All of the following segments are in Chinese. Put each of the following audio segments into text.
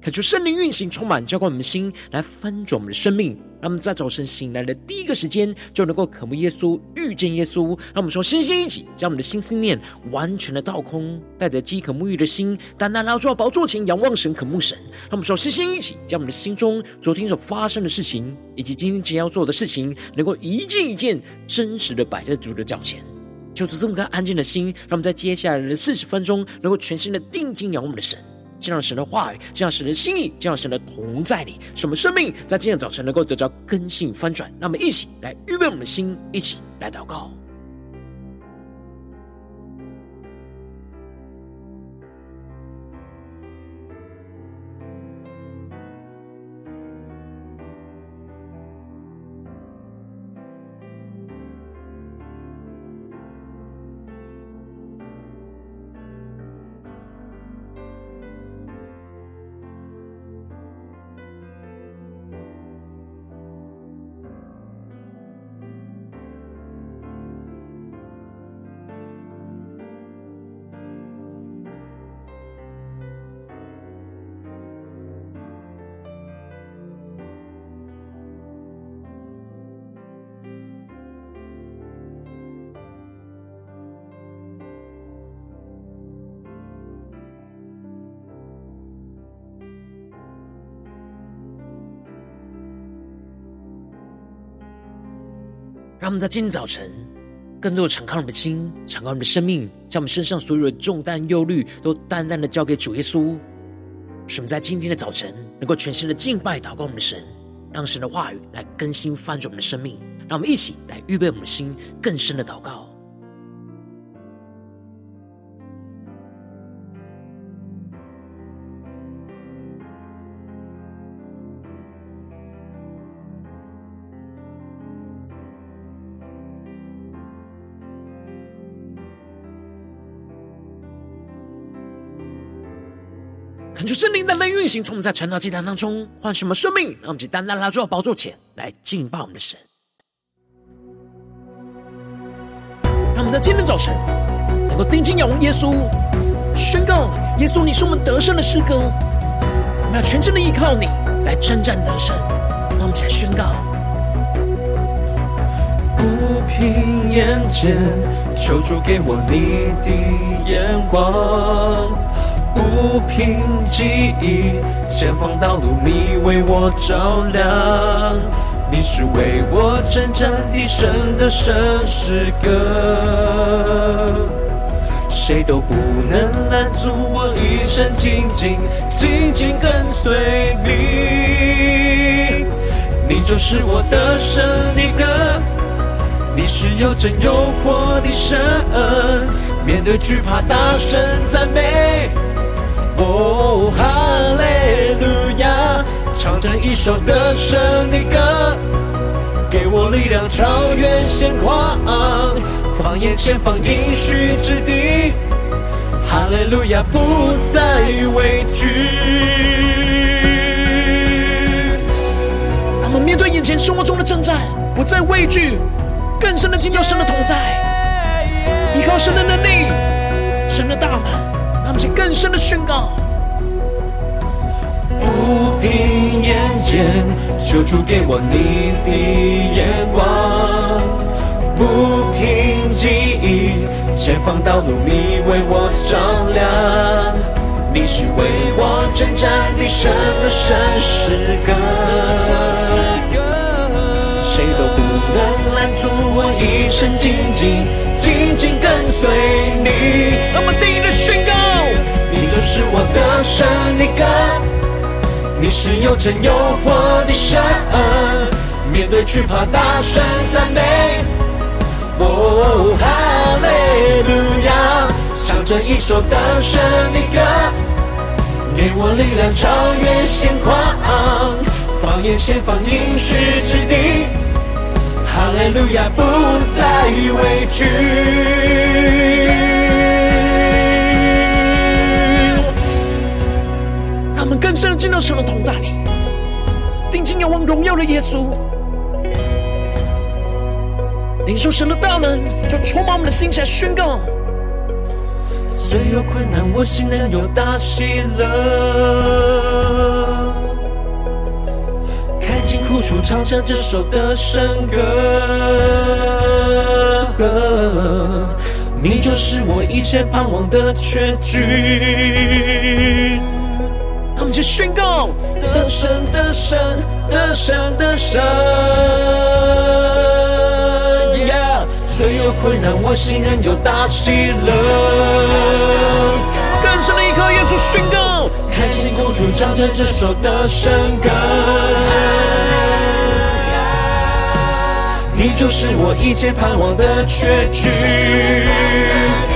恳求圣灵运行，充满浇灌我们的心，来翻转我们的生命。让我们在早晨醒来的第一个时间，就能够渴慕耶稣，遇见耶稣。让我们说，星星一起，将我们的心思念完全的倒空，带着饥渴沐浴的心，单单来到宝座前，仰望神，渴慕神。让我们说，星星一起，将我们的心中昨天所发生的事情，以及今天将要做的事情，能够一件一件真实的摆在主的脚前。就是这么个安静的心，让我们在接下来的四十分钟，能够全心的定睛仰望我们的神。这样神的话语，这样神的心意，这样神的同在里，使我们生命在今天早晨能够得到根性翻转。那么一起来预备我们的心，一起来祷告。让我们在今天早晨，更多的敞开我们的心，敞开我们的生命，将我们身上所有的重担、忧虑，都淡淡的交给主耶稣。使我们在今天的早晨，能够全新的敬拜、祷告我们的神，让神的话语来更新、翻转我们的生命。让我们一起来预备我们的心，更深的祷告。圣灵单单运行，从我们在晨祷祭坛当中唤醒我们生命，让我们单单来到宝座前来敬拜我们的神。让我们在今天早晨能够定睛仰望耶稣，宣告耶稣，你是我们得胜的诗歌。我们要全心的依靠你来征战得胜。让我们起来宣告：不平眼见，求主给我你的眼光。不凭记忆，前方道路你为我照亮，你是为我征战的神的圣诗歌，谁都不能拦阻我一生紧紧紧紧跟随你，你就是我得胜的歌，你是有真有活的神，面对惧怕大声赞美。哦，哈利路亚！唱着一首得胜的歌，给我力量超越险况，放眼前方应许之地，哈利路亚不再畏惧。让我们面对眼前生活中的征战，不再畏惧，更深的经历神的同在，依靠神的能力，神的大能。们更深的宣告：不凭眼见，求主给我你的眼光；不凭记忆，前方道路你为我照亮。你是为我征战的神的圣诗歌，谁都不能拦阻我一生紧紧紧紧跟随你。那么，定义的宣告。是我的胜的歌，你是又真又活的神，面对惧怕大声赞美。哦，哈利。路亚，唱着一首得胜的歌，给我力量超越险况，放眼前方应许之地。哈利路亚，不再畏惧。进到神的同在里，定睛仰望荣耀的耶稣，领受神的大能，就充满我们的心，起来宣告。虽有困难，我心仍有大喜乐。开尽苦楚，唱响这首的圣歌。你就是我一切盼望的结局。让我们去宣告：得胜，得胜，得胜，得胜。Yeah，虽有困难，我心仍有大喜乐。更深的一刻，耶稣宣告：看见苦楚，唱着这首得胜歌。你就是我一切盼望的确据。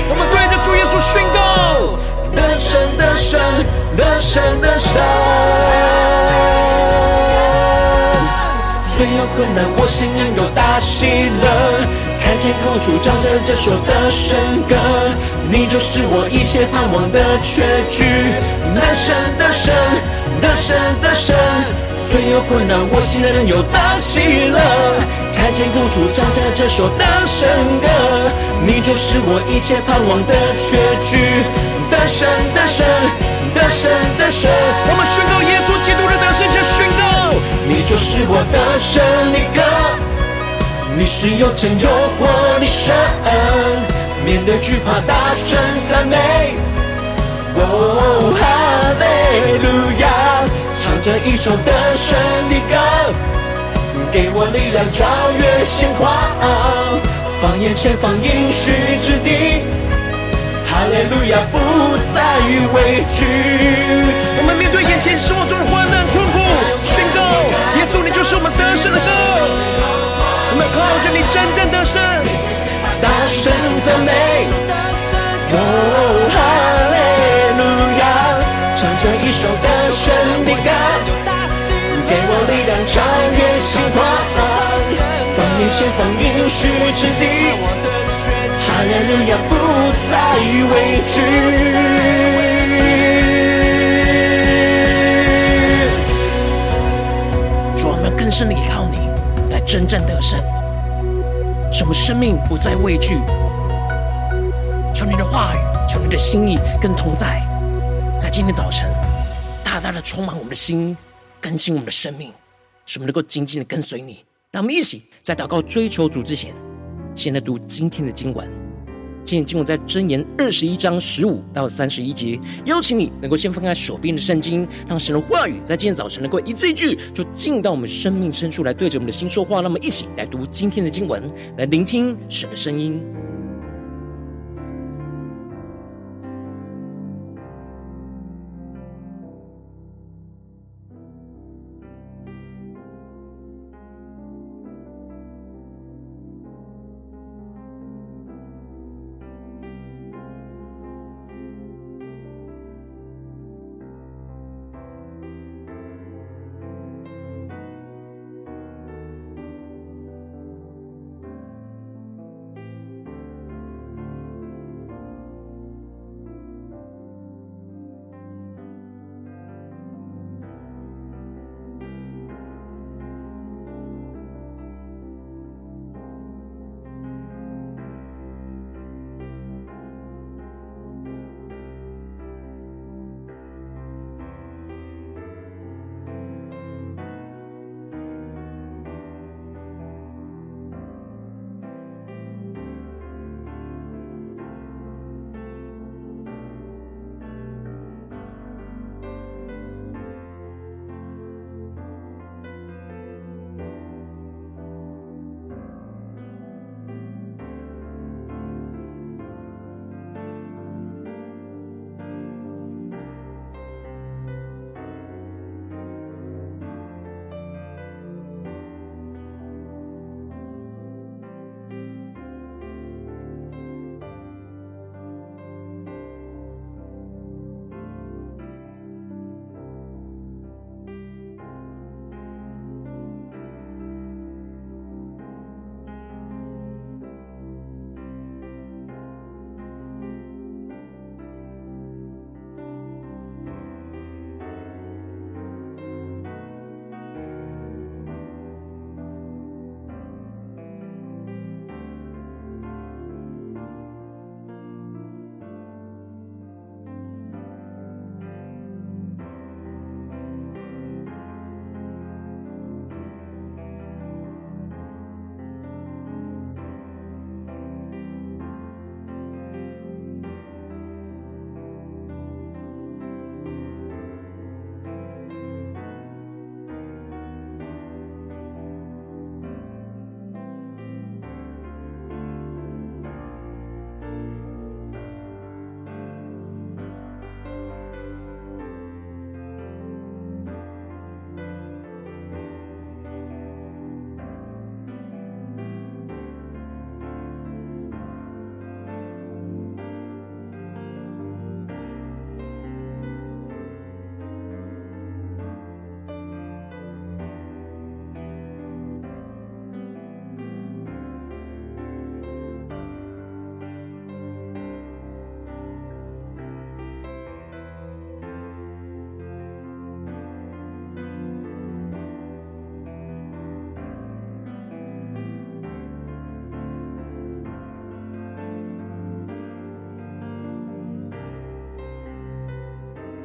我们对着主耶稣宣告：得胜，得胜，得胜，得胜。虽有困难，我心仍有大喜乐。看见苦楚，唱着这首得胜歌。你就是我一切盼望的确据。得胜，得胜，得胜，得胜。虽有困难，我心仍有大喜乐。看见苦楚，唱着这首得胜歌，你就是我一切盼望的确据。得胜，得胜，得胜，得胜。我们宣告耶稣基督的得胜，下宣告，你就是我的胜利歌，你是有真有活的神，面对惧怕大声赞美。哦，哈利路亚，唱着一首得胜的歌。给我力量，超越险况，放眼前方应许之地，哈利路亚，不再畏惧。我们面对眼前生活中的患难困苦，宣告耶稣，你就是我们得胜的歌。我们靠着你真正得胜，大声赞美。哦，哈利路亚，唱着一首得胜的歌。给我力量，超越险况，放眼前方应许之地，哈利路亚，不再畏惧。主，我们更深的依靠你，来征战得胜，使我们生命不再畏惧。求你的话语，求你的心意更同在，在今天早晨，大大的充满我们的心。更新我们的生命，使我们能够紧紧的跟随你。让我们一起在祷告追求主之前，先来读今天的经文。今天经文在箴言二十一章十五到三十一节。邀请你能够先翻开手边的圣经，让神的话语在今天早晨能够一字一句，就进到我们生命深处来，对着我们的心说话。那么，一起来读今天的经文，来聆听神的声音。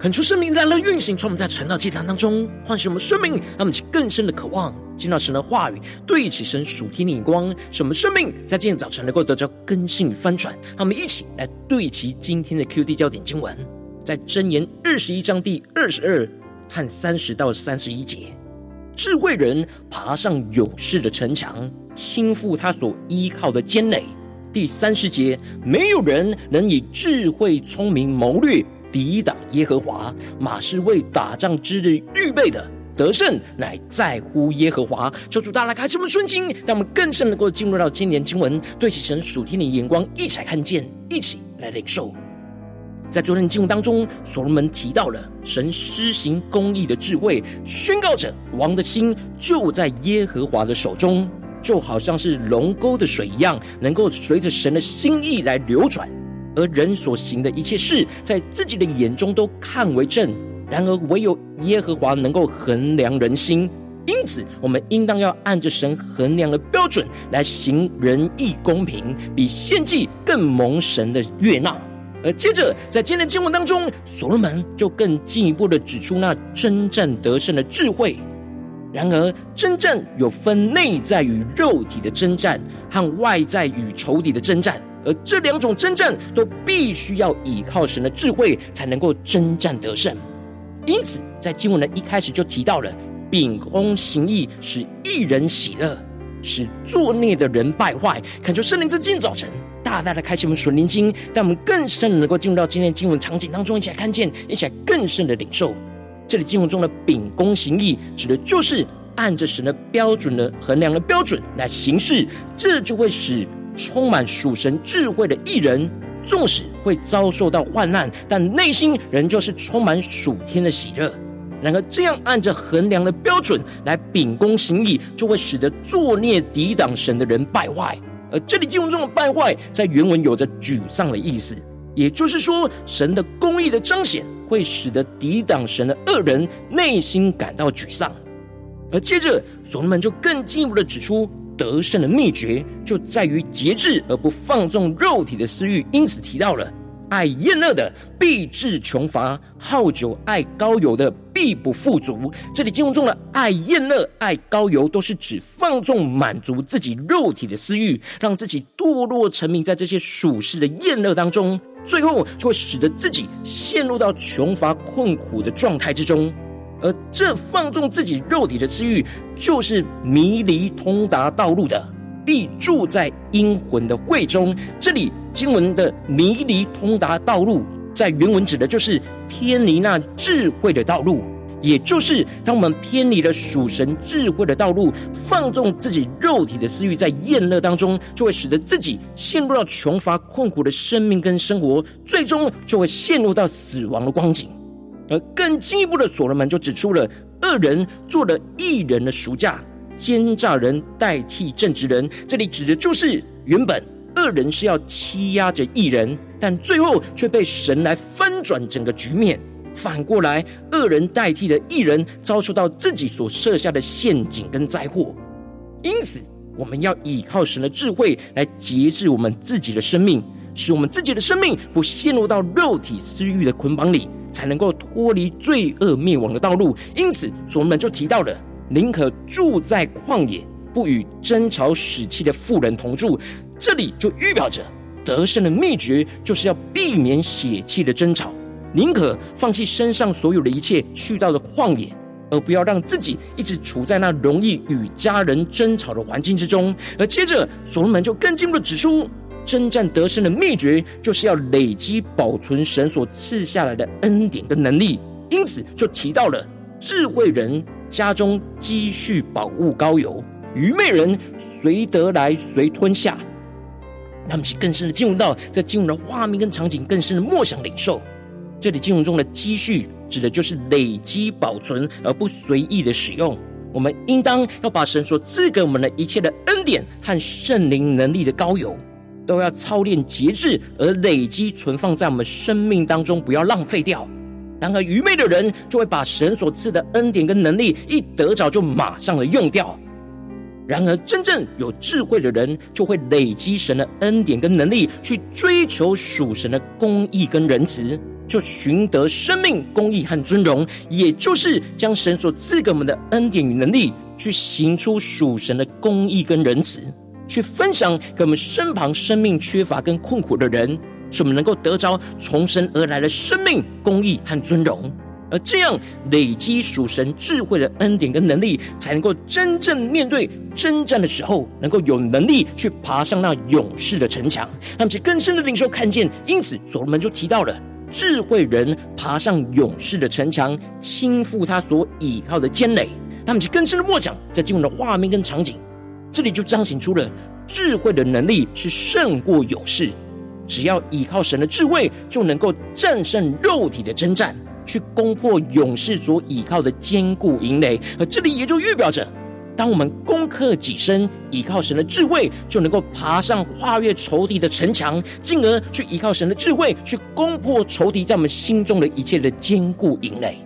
恳求圣灵来了运行，从我们在晨祷祭坛当中唤醒我们生命，让我们起更深的渴望，见到神的话语，对齐神属天的眼光，使我们生命在今天早晨能够得到更新与翻转。让我们一起来对齐今天的 QD 焦点经文，在箴言二十一章第二十二和三十到三十一节：智慧人爬上勇士的城墙，倾覆他所依靠的坚垒。第三十节：没有人能以智慧聪明谋略。抵挡耶和华，马是为打仗之日预备的，得胜乃在乎耶和华。求主大家来开启我们顺心，让我们更深能够进入到今年经文，对齐神属天的眼光，一起来看见，一起来领受。在昨天的经文当中，所罗门提到了神施行公义的智慧，宣告着王的心就在耶和华的手中，就好像是龙沟的水一样，能够随着神的心意来流转。而人所行的一切事，在自己的眼中都看为正。然而，唯有耶和华能够衡量人心。因此，我们应当要按着神衡量的标准来行仁义公平，比献祭更蒙神的悦纳。而接着，在今天的经文当中，所罗门就更进一步的指出那征战得胜的智慧。然而，征战有分内在与肉体的征战，和外在与仇敌的征战。而这两种征战都必须要依靠神的智慧，才能够征战得胜。因此，在经文的一开始就提到了秉公行义，使一人喜乐，使作孽的人败坏。恳求圣灵在今早晨大大的开启我们属灵经，让我们更深的能够进入到今天经文场景当中，一起来看见，一起来更深的领受。这里经文中的秉公行义，指的就是按着神的标准的衡量的标准来行事，这就会使。充满属神智慧的义人，纵使会遭受到患难，但内心仍旧是充满属天的喜乐。然而，这样按着衡量的标准来秉公行义，就会使得作孽抵挡神的人败坏。而这里经文中的败坏，在原文有着沮丧的意思，也就是说，神的公义的彰显，会使得抵挡神的恶人内心感到沮丧。而接着，所罗门就更进一步的指出。得胜的秘诀就在于节制，而不放纵肉体的私欲。因此提到了爱宴乐的必致穷乏，好酒爱高油的必不富足。这里经文中的爱宴乐、爱高油，都是指放纵满足自己肉体的私欲，让自己堕落沉迷在这些属世的宴乐当中，最后就会使得自己陷入到穷乏困苦的状态之中。而这放纵自己肉体的私欲，就是迷离通达道路的，必住在阴魂的会中。这里经文的迷离通达道路，在原文指的就是偏离那智慧的道路，也就是当我们偏离了属神智慧的道路，放纵自己肉体的私欲，在宴乐当中，就会使得自己陷入到穷乏困苦的生命跟生活，最终就会陷入到死亡的光景。而更进一步的，所罗门就指出了恶人做了义人的赎价，奸诈人代替正直人。这里指的就是原本恶人是要欺压着义人，但最后却被神来翻转整个局面。反过来，恶人代替了义人，遭受到自己所设下的陷阱跟灾祸。因此，我们要依靠神的智慧来节制我们自己的生命，使我们自己的生命不陷入到肉体私欲的捆绑里。才能够脱离罪恶灭亡的道路。因此，所罗门就提到了：宁可住在旷野，不与争吵使气的妇人同住。这里就预表着得胜的秘诀，就是要避免血气的争吵，宁可放弃身上所有的一切，去到了旷野，而不要让自己一直处在那容易与家人争吵的环境之中。而接着，所罗门就更进一步指出。征战得胜的秘诀，就是要累积保存神所赐下来的恩典跟能力。因此，就提到了智慧人家中积蓄宝物高油，愚昧人随得来随吞下。那么，其更深的进入到在进入的画面跟场景，更深的默想领受。这里进入中的积蓄，指的就是累积保存，而不随意的使用。我们应当要把神所赐给我们的一切的恩典和圣灵能力的高油。都要操练节制，而累积存放在我们生命当中，不要浪费掉。然而愚昧的人就会把神所赐的恩典跟能力一得着就马上的用掉。然而真正有智慧的人就会累积神的恩典跟能力，去追求属神的公义跟仁慈。就寻得生命、公义和尊荣，也就是将神所赐给我们的恩典与能力，去行出属神的公义跟仁慈，去分享给我们身旁生命缺乏跟困苦的人，使我们能够得着从神而来的生命、公义和尊荣。而这样累积属神智慧的恩典跟能力，才能够真正面对征战的时候，能够有能力去爬上那勇士的城墙，让其更深的领受看见。因此，所罗门就提到了智慧人爬上勇士的城墙，倾覆他所倚靠的坚垒。他们就更深的默想，在进入的画面跟场景，这里就彰显出了智慧的能力是胜过勇士。只要依靠神的智慧，就能够战胜肉体的征战。去攻破勇士所倚靠的坚固营垒，而这里也就预表着，当我们攻克己身，依靠神的智慧，就能够爬上跨越仇敌的城墙，进而去依靠神的智慧，去攻破仇敌在我们心中的一切的坚固营垒。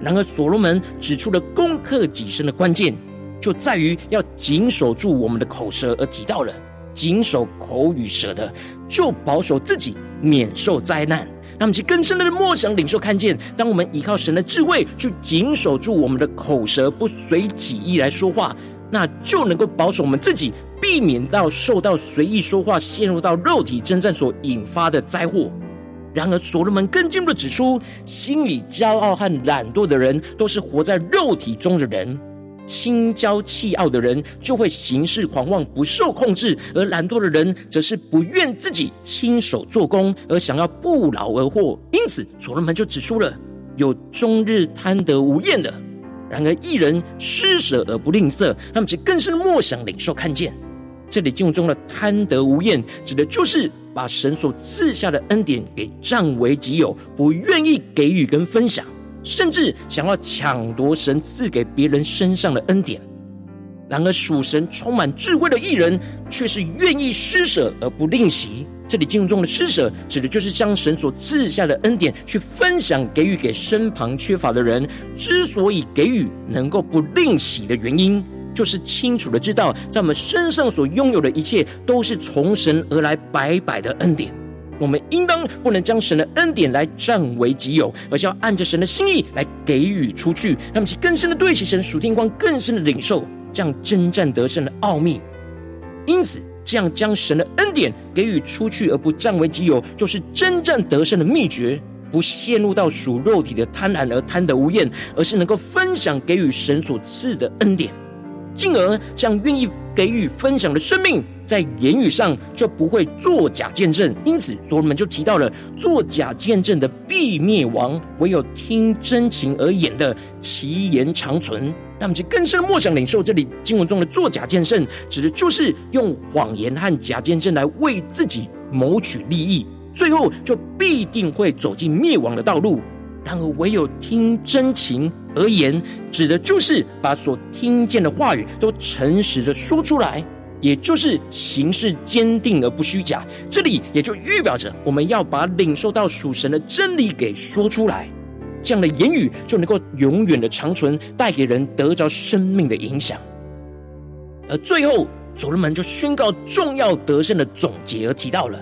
然而，所罗门指出了攻克己身的关键，就在于要谨守住我们的口舌，而提到了谨守口与舌的，就保守自己免受灾难。那么，其更深的默想领受看见，当我们依靠神的智慧去谨守住我们的口舌，不随己意来说话，那就能够保守我们自己，避免到受到随意说话、陷入到肉体征战所引发的灾祸。然而，所罗门更进一步的指出，心里骄傲和懒惰的人，都是活在肉体中的人。心骄气傲的人就会行事狂妄，不受控制；而懒惰的人则是不愿自己亲手做工，而想要不劳而获。因此，所罗门就指出了有终日贪得无厌的。然而，一人施舍而不吝啬，他们则更是莫想领受看见。这里经文中的贪得无厌，指的就是把神所赐下的恩典给占为己有，不愿意给予跟分享。甚至想要抢夺神赐给别人身上的恩典，然而属神充满智慧的义人，却是愿意施舍而不吝惜。这里经文中的施舍，指的就是将神所赐下的恩典去分享给予给身旁缺乏的人。之所以给予能够不吝惜的原因，就是清楚的知道，在我们身上所拥有的一切，都是从神而来白白的恩典。我们应当不能将神的恩典来占为己有，而是要按着神的心意来给予出去，让其更深的对齐神属天光，更深的领受这样征战得胜的奥秘。因此，这样将神的恩典给予出去而不占为己有，就是征战得胜的秘诀。不陷入到属肉体的贪婪而贪得无厌，而是能够分享给予神所赐的恩典。进而将愿意给予分享的生命，在言语上就不会作假见证。因此，所罗门就提到了作假见证的必灭亡，唯有听真情而言的，其言长存。让我们去更深的默想领受这里经文中的作假见证，指的就是用谎言和假见证来为自己谋取利益，最后就必定会走进灭亡的道路。然而，唯有听真情而言，指的就是把所听见的话语都诚实的说出来，也就是行事坚定而不虚假。这里也就预表着我们要把领受到属神的真理给说出来，这样的言语就能够永远的长存，带给人得着生命的影响。而最后，所罗门就宣告重要得胜的总结，而提到了。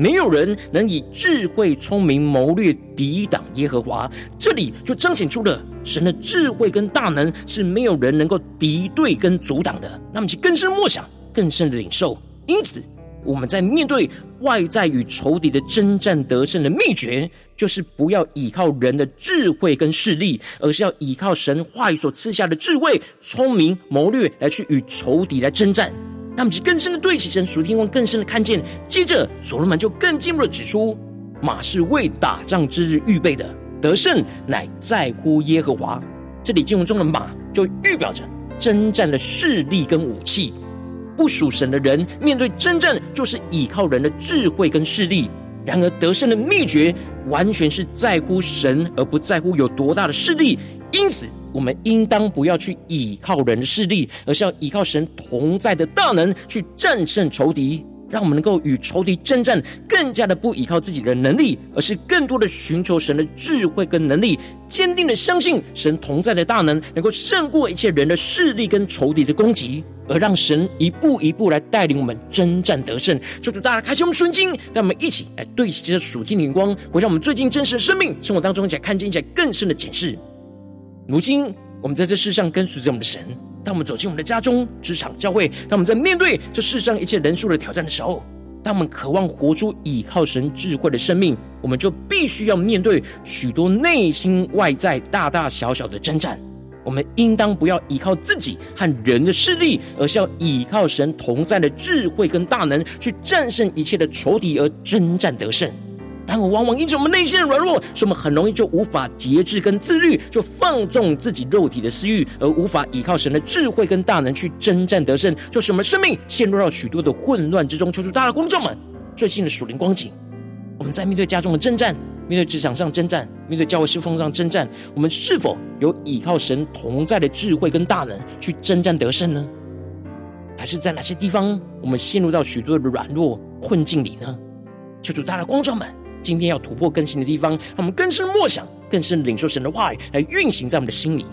没有人能以智慧、聪明、谋略抵挡耶和华。这里就彰显出了神的智慧跟大能是没有人能够敌对跟阻挡的。那么，其更深默想、更深的领受。因此，我们在面对外在与仇敌的征战得胜的秘诀，就是不要依靠人的智慧跟势力，而是要依靠神话语所赐下的智慧、聪明、谋略来去与仇敌来征战。那么，就更深的对齐神属天光，更深的看见。接着，所罗门就更进一步的指出，马是为打仗之日预备的，得胜乃在乎耶和华。这里经文中的马，就预表着征战的势力跟武器。不属神的人面对征战，就是依靠人的智慧跟势力。然而，得胜的秘诀，完全是在乎神，而不在乎有多大的势力。因此，我们应当不要去依靠人的势力，而是要依靠神同在的大能去战胜仇敌。让我们能够与仇敌征战，更加的不依靠自己的能力，而是更多的寻求神的智慧跟能力，坚定的相信神同在的大能，能够胜过一切人的势力跟仇敌的攻击，而让神一步一步来带领我们征战得胜。求主大家开启我们顺经，让我们一起来对齐这属天的眼光，回到我们最近真实的生命生活当中，一起来看见一起来更深的解释。如今我们在这世上跟随着我们的神。当我们走进我们的家中、职场、教会，当我们在面对这世上一切人数的挑战的时候，当我们渴望活出倚靠神智慧的生命，我们就必须要面对许多内心外在大大小小的征战。我们应当不要依靠自己和人的势力，而是要依靠神同在的智慧跟大能，去战胜一切的仇敌而征战得胜。然而，往往因着我们内心的软弱，使我们很容易就无法节制跟自律，就放纵自己肉体的私欲，而无法依靠神的智慧跟大能去征战得胜，就使我们生命陷入到许多的混乱之中。求主大的光照们，最近的属灵光景，我们在面对家中的征战，面对职场上征战，面对教会侍奉上征战，我们是否有依靠神同在的智慧跟大能去征战得胜呢？还是在哪些地方我们陷入到许多的软弱困境里呢？求主大的光照们。今天要突破更新的地方，让我们更深默想，更深领受神的话语，来运行在我们的心里。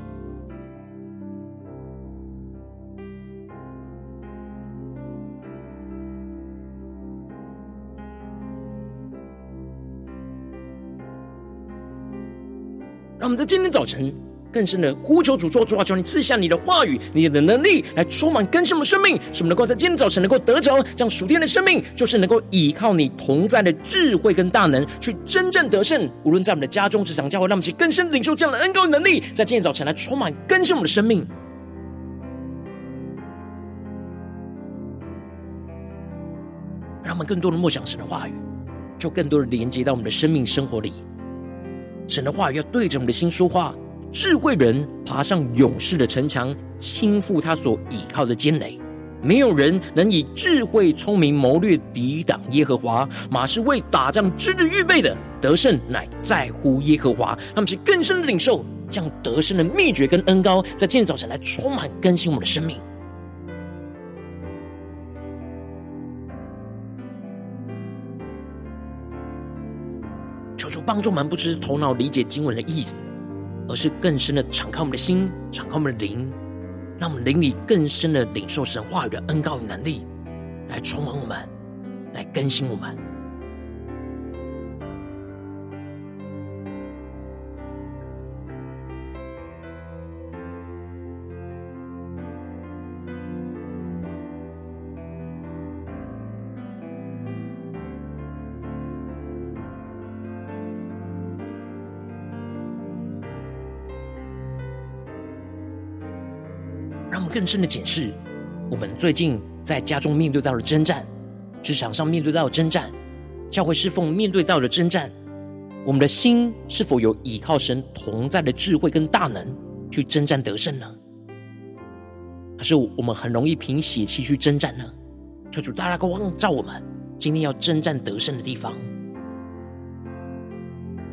让我们在今天早晨。更深的呼求主，说主啊，求你赐下你的话语，你的能力来充满更新我们生命，使我们能够在今天早晨能够得着这样属天的生命，就是能够依靠你同在的智慧跟大能，去真正得胜。无论在我们的家中、职场、教会，让我们去更深领受这样的恩膏能力，在今天早晨来充满更新我们的生命，让我们更多的默想神的话语，就更多的连接到我们的生命生活里。神的话语要对着我们的心说话。智慧人爬上勇士的城墙，倾覆他所倚靠的坚垒。没有人能以智慧、聪明、谋略抵挡耶和华。马是为打仗之日预备的，得胜乃在乎耶和华。他们是更深的领受，将得胜的秘诀跟恩膏，在今天早晨来充满更新我们的生命。求主帮助我们，不知头脑理解经文的意思。而是更深的敞开我们的心，敞开我们的灵，让我们灵里更深的领受神话语的恩膏与能力，来充满我们，来更新我们。更深的检视，我们最近在家中面对到的征战，职场上面对到的征战，教会侍奉面对到的征战，我们的心是否有倚靠神同在的智慧跟大能去征战得胜呢？还是我们很容易凭血气去征战呢？求主大大光照我们，今天要征战得胜的地方。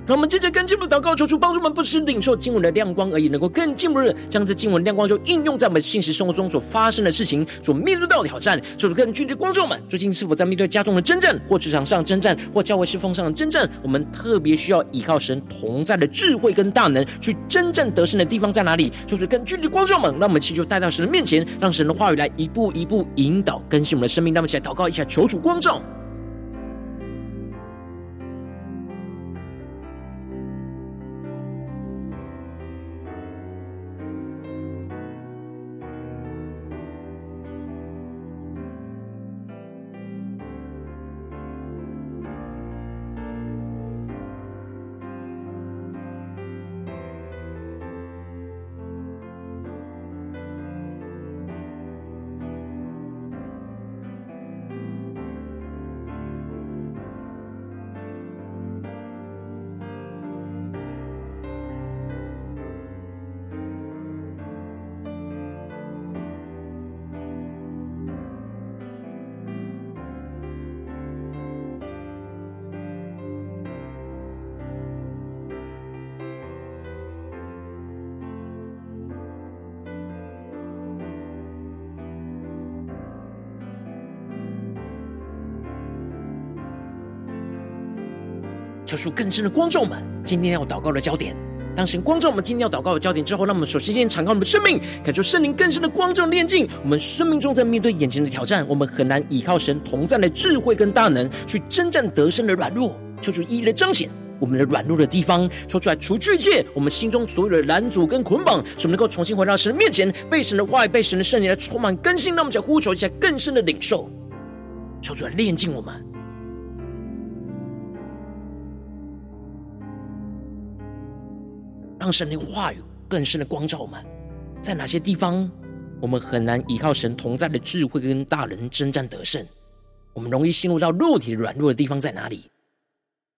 让我们接着跟进步祷告，求主帮助我们，不只是领受经文的亮光而已，能够更进一步的将这经文亮光就应用在我们现实生活中所发生的事情，所面对到的挑战。求主更具体的光照们，最近是否在面对家中的征战，或职场上征战，或教会侍奉上的征战？我们特别需要依靠神同在的智慧跟大能，去真正得胜的地方在哪里？求主更具体的光照们，让我们祈求带到神的面前，让神的话语来一步一步引导更新我们的生命。让我们一起来祷告一下，求主光照。出更深的光照我们今天要祷告的焦点。当神光照我们今天要祷告的焦点之后，让我们首先先敞开我们的生命，感受圣灵更深的光照炼净。我们生命中在面对眼前的挑战，我们很难依靠神同在的智慧跟大能去征战得胜的软弱，求主一一的彰显我们的软弱的地方，说出来除去一切我们心中所有的拦阻跟捆绑，使我们能够重新回到神的面前，被神的话语、被神的圣灵来充满更新。那我们再呼求一下更深的领受，求主来炼净我们。让神的话语更深的光照我们，在哪些地方我们很难依靠神同在的智慧跟大人征战得胜？我们容易陷入到肉体软弱的地方在哪里？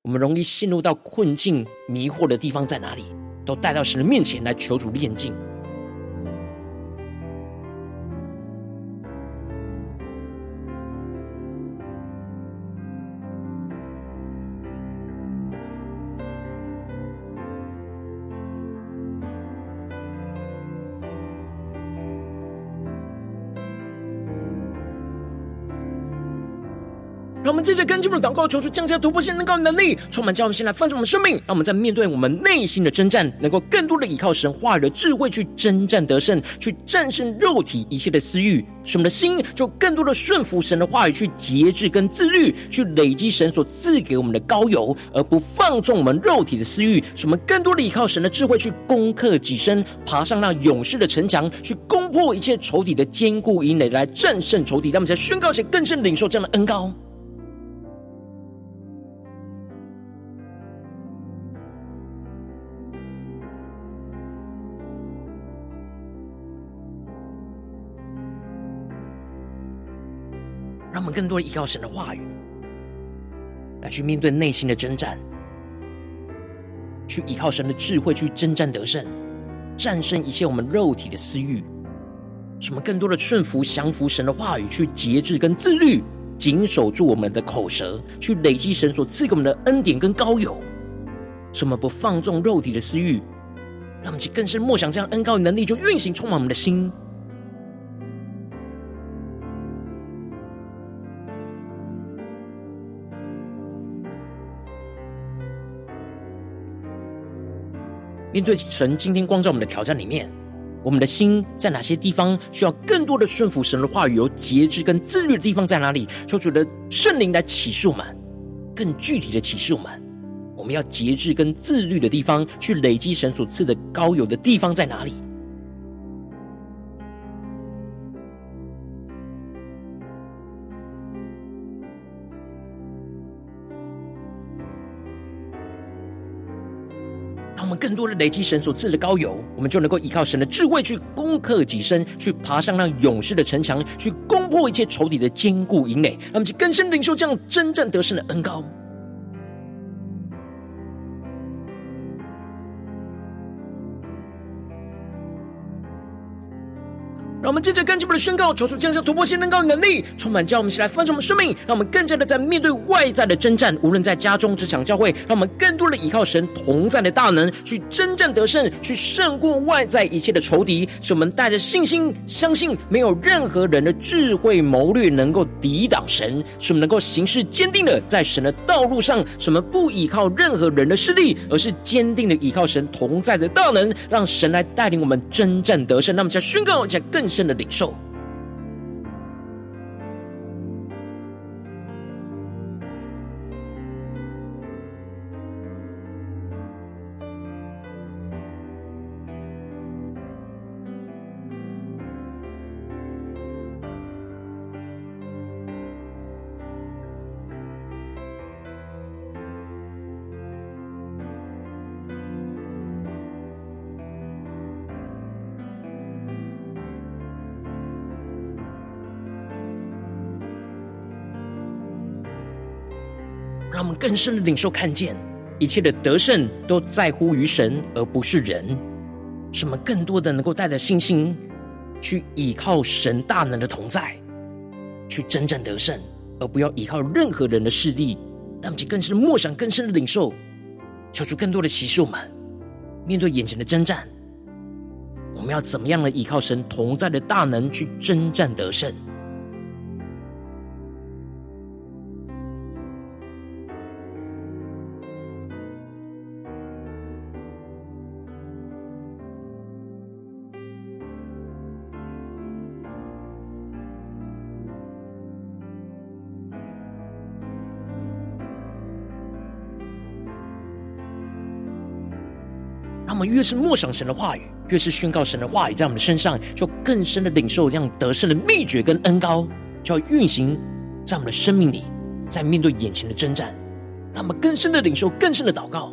我们容易陷入到困境迷惑的地方在哪里？都带到神的面前来求主炼净。接着跟进我们的祷告，求出降下突破性能高能力，充满将我们先来放纵我们生命。让我们在面对我们内心的征战，能够更多的依靠神话语的智慧去征战得胜，去战胜肉体一切的私欲。使我们的心就更多的顺服神的话语，去节制跟自律，去累积神所赐给我们的膏油，而不放纵我们肉体的私欲。使我们更多的依靠神的智慧，去攻克己身，爬上那勇士的城墙，去攻破一切仇敌的坚固营垒，来战胜仇敌。让我们在宣告前更深领受这样的恩膏。让我们更多的依靠神的话语，来去面对内心的征战，去依靠神的智慧去征战得胜，战胜一切我们肉体的私欲。使我们更多的顺服、降服神的话语，去节制跟自律，谨守住我们的口舌，去累积神所赐给我们的恩典跟膏油。使我们不放纵肉体的私欲，让我们去更深默想这样恩膏的能力，就运行充满我们的心。面对神今天光照我们的挑战里面，我们的心在哪些地方需要更多的顺服神的话语？有节制跟自律的地方在哪里？求主的圣灵来启示我们，更具体的启示我们，我们要节制跟自律的地方，去累积神所赐的膏油的地方在哪里？更多的累积神所赐的高油，我们就能够依靠神的智慧去攻克己身，去爬上那勇士的城墙，去攻破一切仇敌的坚固营垒。那么，就更深领受这样真正得胜的恩膏。让我们接着跟进我们的宣告，求主降下突破性能高的能力，充满叫我们起来翻转我们生命，让我们更加的在面对外在的征战，无论在家中、职场、教会，让我们更多的依靠神同在的大能，去征战得胜，去胜过外在一切的仇敌。使我们带着信心，相信没有任何人的智慧谋略能够抵挡神，使我们能够行事坚定的在神的道路上。什么不依靠任何人的势力，而是坚定的依靠神同在的大能，让神来带领我们征战得胜。那么，在宣告，在更。真的领受。更深的领受，看见一切的得胜都在乎于神，而不是人。什么更多的能够带着信心，去依靠神大能的同在，去征战得胜，而不要依靠任何人的势力。让其更深的默想，更深的领受，求出更多的启示。我们面对眼前的征战，我们要怎么样的依靠神同在的大能去征战得胜？越是默想神的话语，越是宣告神的话语在我们身上，就更深的领受这样得胜的秘诀跟恩膏，就要运行在我们的生命里，在面对眼前的征战，让我们更深的领受，更深的祷告。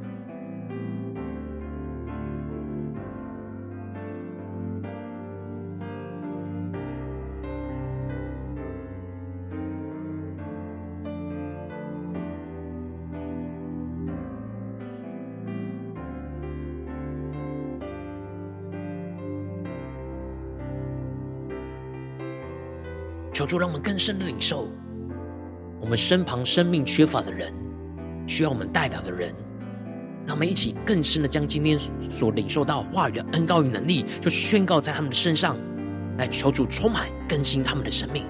求主让我们更深的领受，我们身旁生命缺乏的人，需要我们带领的人，让我们一起更深的将今天所领受到话语的恩膏与能力，就宣告在他们的身上，来求主充满更新他们的生命。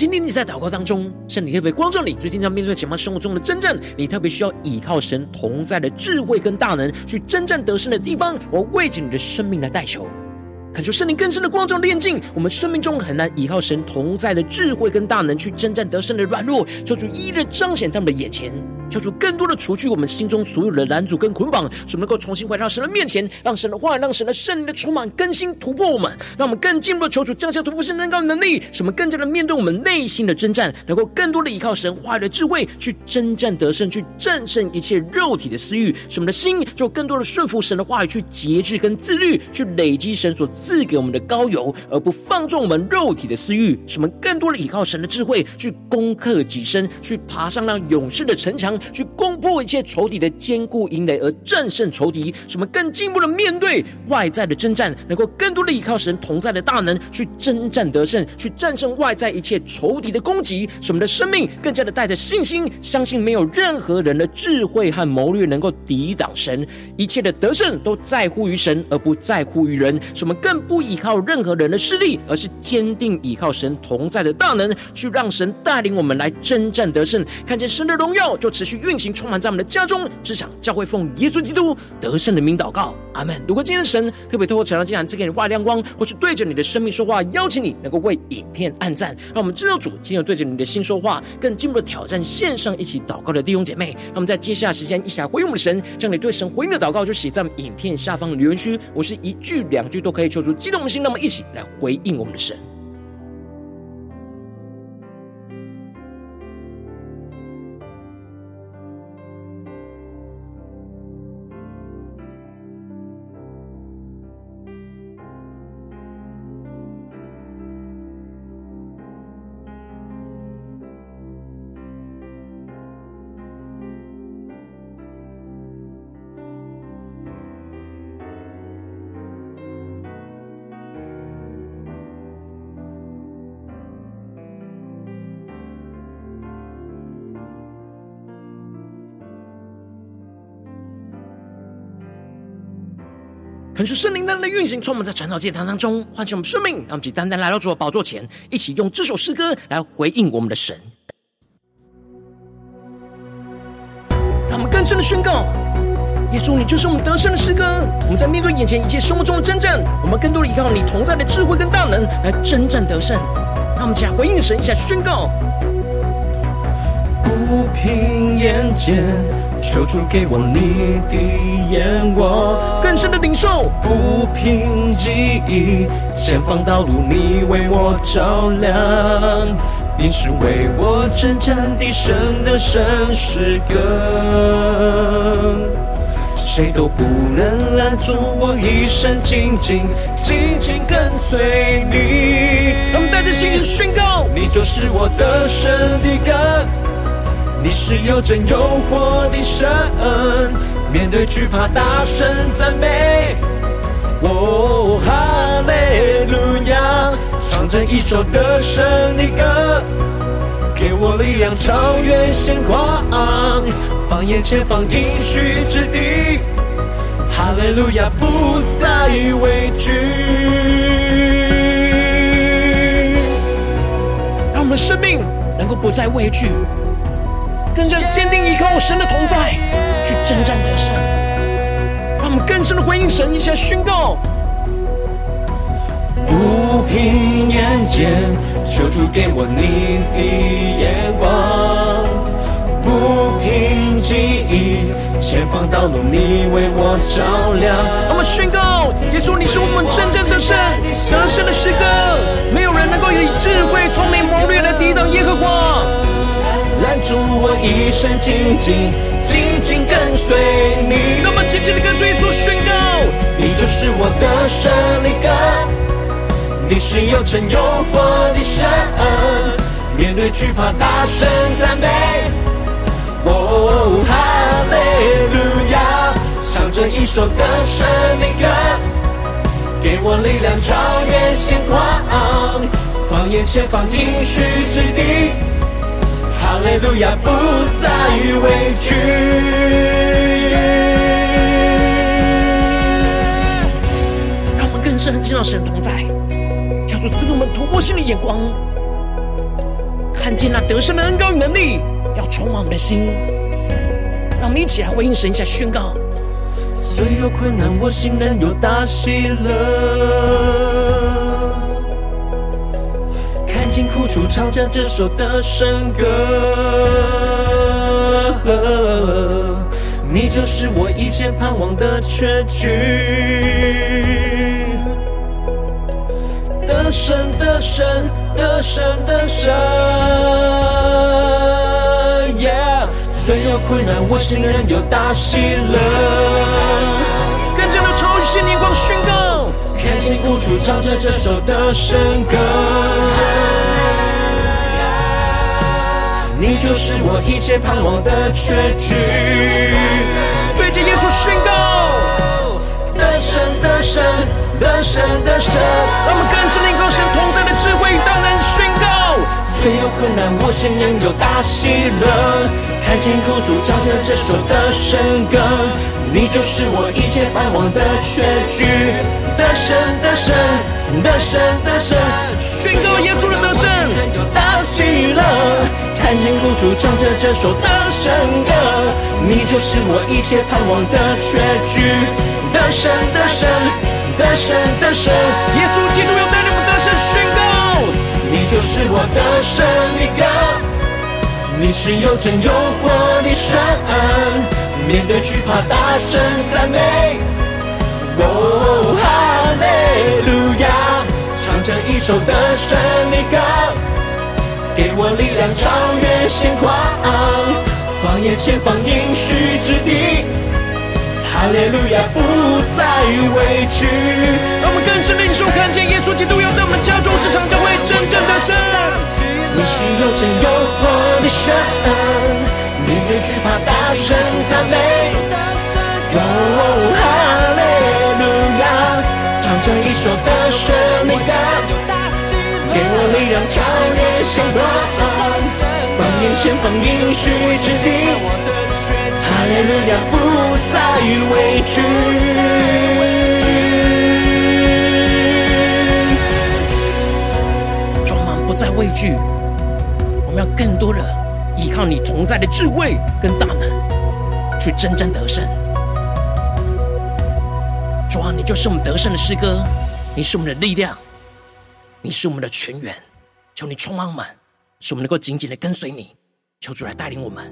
今天你在祷告当中，圣灵特别光照你，最近在面对前方生活中的征战，你特别需要依靠神同在的智慧跟大能去征战得胜的地方，我为着你的生命来代求，恳求圣灵更深的光照炼净我们生命中很难依靠神同在的智慧跟大能去征战得胜的软弱，求主一一彰显在我们的眼前。求主更多的除去我们心中所有的拦阻跟捆绑，使我们能够重新回到神的面前，让神的话，让神的圣灵的充满更新突破我们，让我们更进一步的求主降下突破性能高的能力，使我们更加的面对我们内心的征战，能够更多的依靠神话语的智慧去征战得胜，去战胜一切肉体的私欲，使我们的心就更多的顺服神的话语，去节制跟自律，去累积神所赐给我们的膏油，而不放纵我们肉体的私欲，使我们更多的依靠神的智慧去攻克己身，去爬上那勇士的城墙。去攻破一切仇敌的坚固营垒，而战胜仇敌，使我们更进一步的面对外在的征战，能够更多的依靠神同在的大能去征战得胜，去战胜外在一切仇敌的攻击，使我们的生命更加的带着信心，相信没有任何人的智慧和谋略能够抵挡神，一切的得胜都在乎于神，而不在乎于人，使我们更不依靠任何人的势力，而是坚定依靠神同在的大能，去让神带领我们来征战得胜，看见神的荣耀就持去运行。充满在我们的家中、职场、教会，奉耶稣基督得胜的名祷告，阿门。如果今天的神特别透过《晨祷祭坛》赐给你发亮光，或是对着你的生命说话，邀请你能够为影片按赞，让我们知道主今天对着你的心说话，更进一步的挑战线上一起祷告的弟兄姐妹。那么在接下来时间一起来回应我们的神，将你对神回应的祷告就写在影片下方的留言区，我是一句两句都可以求出激动的心，那么一起来回应我们的神。恳求圣灵单单的运行，充满在传道祭坛当中，唤醒我们生命，让我们单单来到主的宝座前，一起用这首诗歌来回应我们的神。让我们更深的宣告：耶稣，你就是我们得胜的诗歌。我们在面对眼前一切生活中的征战，我们更多的依靠你同在的智慧跟大能来征战得胜。让我们一起来回应神，一起来宣告。不平眼见，求主给我你的眼光，更深的领受。不凭记忆，前方道路你为我照亮。你是为我征战的神的神诗歌，谁都不能拦阻我一生紧紧紧紧跟随你。让我们带着信心宣告：你就是我得胜的歌，你是有真有活的神，面对惧怕大声赞美。哦，哈利路亚，唱着一首得胜的歌，给我力量超越险况，放眼前方应许之地，哈利路亚不再畏惧。让我们生命能够不再畏惧，更加坚定依靠神的同在，去征战得胜。让我们更深的回应神，一起宣告。不凭眼见，求主给我你的眼光；不凭记忆，前方道路你为我照亮。让我们宣告：耶稣，你是我们真正的神，得胜的诗歌。没有人能够以智慧、聪明、谋略来抵挡耶和华。拦阻我一生紧紧紧紧跟随你。那么紧紧的跟随主宣告，你就是我的胜利歌，你是有真有活的神，面对惧怕大声赞美。哦，哈利路亚，唱着一首的胜的歌，给我力量超越险况，放眼前方应许之地。哈利路亚，不再畏惧。让我们更深的见到神同在，叫做赐给我们突破性的眼光，看见那得胜的恩膏与能力，要充满我们的心。让我们一起来回应神一下宣告：虽有困难，我心仍有大喜乐。看尽苦楚，唱着这首得胜歌，你就是我一切盼望的确据。得胜的神，得胜的神，yeah。虽有困难，我心仍有大喜乐。更加的超越性眼光宣告，看尽苦楚，唱着这首得胜歌。你就是我一切盼望的结局，对着耶稣宣告，得胜的胜，得胜的神，让我们更深领受神同在的智慧与大能宣告。虽有困难，我先拥有大喜乐，看见苦楚，唱着这首的神歌，你就是我一切盼望的结局。的神的神，的神的神，宣告耶稣的得胜，有大喜乐。看见苦楚，唱着这首的神歌，你就是我一切盼望的结局。的神的神，的神的神，耶稣基督要带领我们得胜宣告，你就是我的胜利歌，你是有真有活的神，面对惧怕大声赞美。哦，哈利路亚，唱着一首的胜利歌。给我力量超越险况，放眼前方应许之地，哈利路亚不再畏惧。让我们更深领受，看见耶稣基督要在我们家中这场教会真正的神。你是有真有活的神，面对惧怕大声赞美。哦，哈利路亚，唱着一首得胜的歌。给我力量，超越险况，放眼前方应许之地，哈利路亚不再畏惧。装满不再畏惧，我们要更多的依靠你同在的智慧跟大能，去征战得胜。主啊，你就是我们得胜的诗歌，你是我们的力量。你是我们的泉源，求你充满我们，使我们能够紧紧的跟随你。求主来带领我们。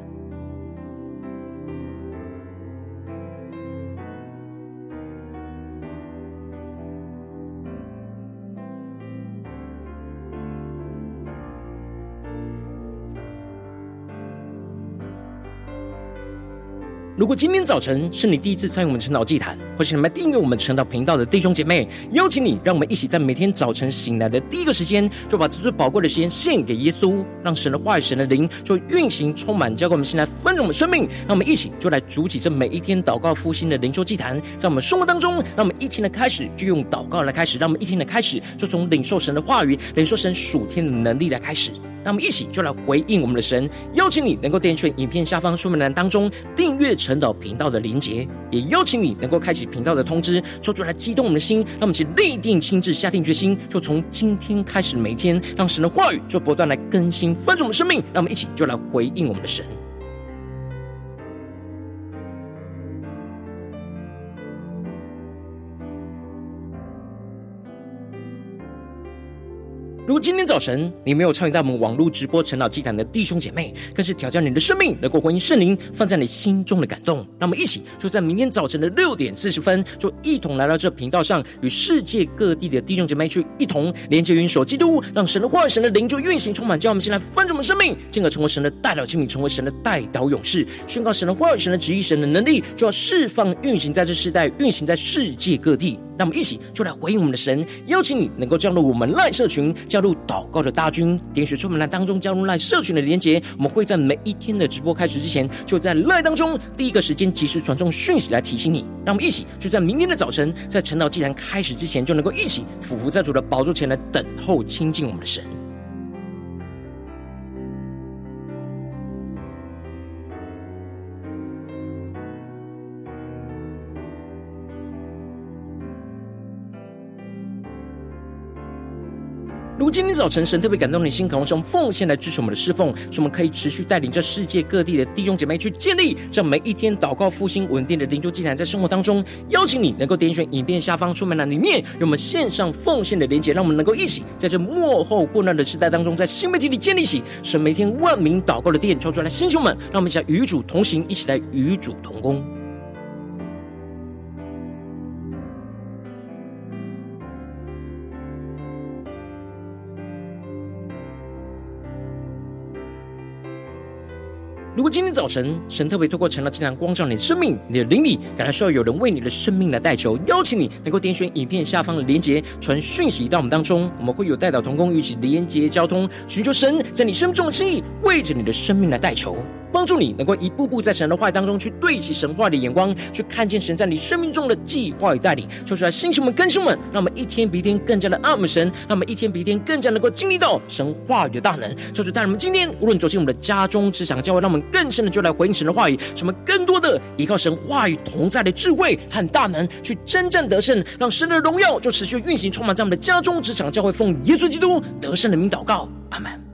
如果今天早晨是你第一次参与我们晨祷祭坛，或是你们订阅我们晨祷频道的弟兄姐妹，邀请你，让我们一起在每天早晨醒来的第一个时间，就把这最宝贵的时间献给耶稣，让神的话语、神的灵就运行充满，交给我们，现在丰盛我们生命。让我们一起就来主起这每一天祷告复兴的灵修祭坛，在我们生活当中，让我们一天的开始就用祷告来开始，让我们一天的开始就从领受神的话语、领受神属天的能力来开始。那我们一起就来回应我们的神，邀请你能够点选影片下方说明栏当中订阅晨祷频道的连结，也邀请你能够开启频道的通知，说出来激动我们的心。让我们一起立定心志，下定决心，就从今天开始每天，让神的话语就不断来更新翻转我们生命。让我们一起就来回应我们的神。今天早晨你没有参与到我们网络直播晨祷祭坛的弟兄姐妹，更是挑战你的生命，能够回应圣灵放在你心中的感动。让我们一起就在明天早晨的六点四十分，就一同来到这频道上，与世界各地的弟兄姐妹去一同连接、云锁基督，让神的话语、神的灵就运行充满，叫我们先来翻转我们生命，进而成为神的代祷器皿，成为神的代祷勇士，宣告神的话语、神的旨意、神的能力，就要释放运行在这世代，运行在世界各地。让我们一起就来回应我们的神，邀请你能够加入我们赖社群，加入祷告的大军，点选出门栏当中加入赖社群的连结。我们会在每一天的直播开始之前，就在赖当中第一个时间及时传送讯息来提醒你。让我们一起就在明天的早晨，在晨祷既然开始之前，就能够一起俯伏在主的宝座前来等候亲近我们的神。今天早晨，神特别感动你的心，渴望用奉献来支持我们的侍奉，使我们可以持续带领着世界各地的弟兄姐妹去建立这每一天祷告复兴稳定的灵修祭坛，在生活当中，邀请你能够点选影片下方出门栏里面有我们线上奉献的连结，让我们能够一起在这幕后混乱的时代当中，在新媒体里建立起神每天万名祷告的殿，抽出来的弟兄们，让我们一起来与主同行，一起来与主同工。如果今天早晨神特别透过晨祷祭坛光照你的生命，你的灵里感到需要有人为你的生命来代求，邀请你能够点选影片下方的连结，传讯息到我们当中，我们会有代祷同工一起连结交通，寻求神在你生命中的心意，为着你的生命来代求。帮助你能够一步步在神的话语当中去对齐神话的眼光，去看见神在你生命中的计划与带领。说出来，星球们、更新们，让我们一天比一天更加的爱我们神，让我们一天比一天更加能够经历到神话语的大能。说出，带我们今天无论走进我们的家中、职场、教会，让我们更深的就来回应神的话语，什么更多的依靠神话语同在的智慧和大能，去征战得胜，让神的荣耀就持续运行，充满在我们的家中、职场、教会，奉耶稣基督得胜的名祷告，阿门。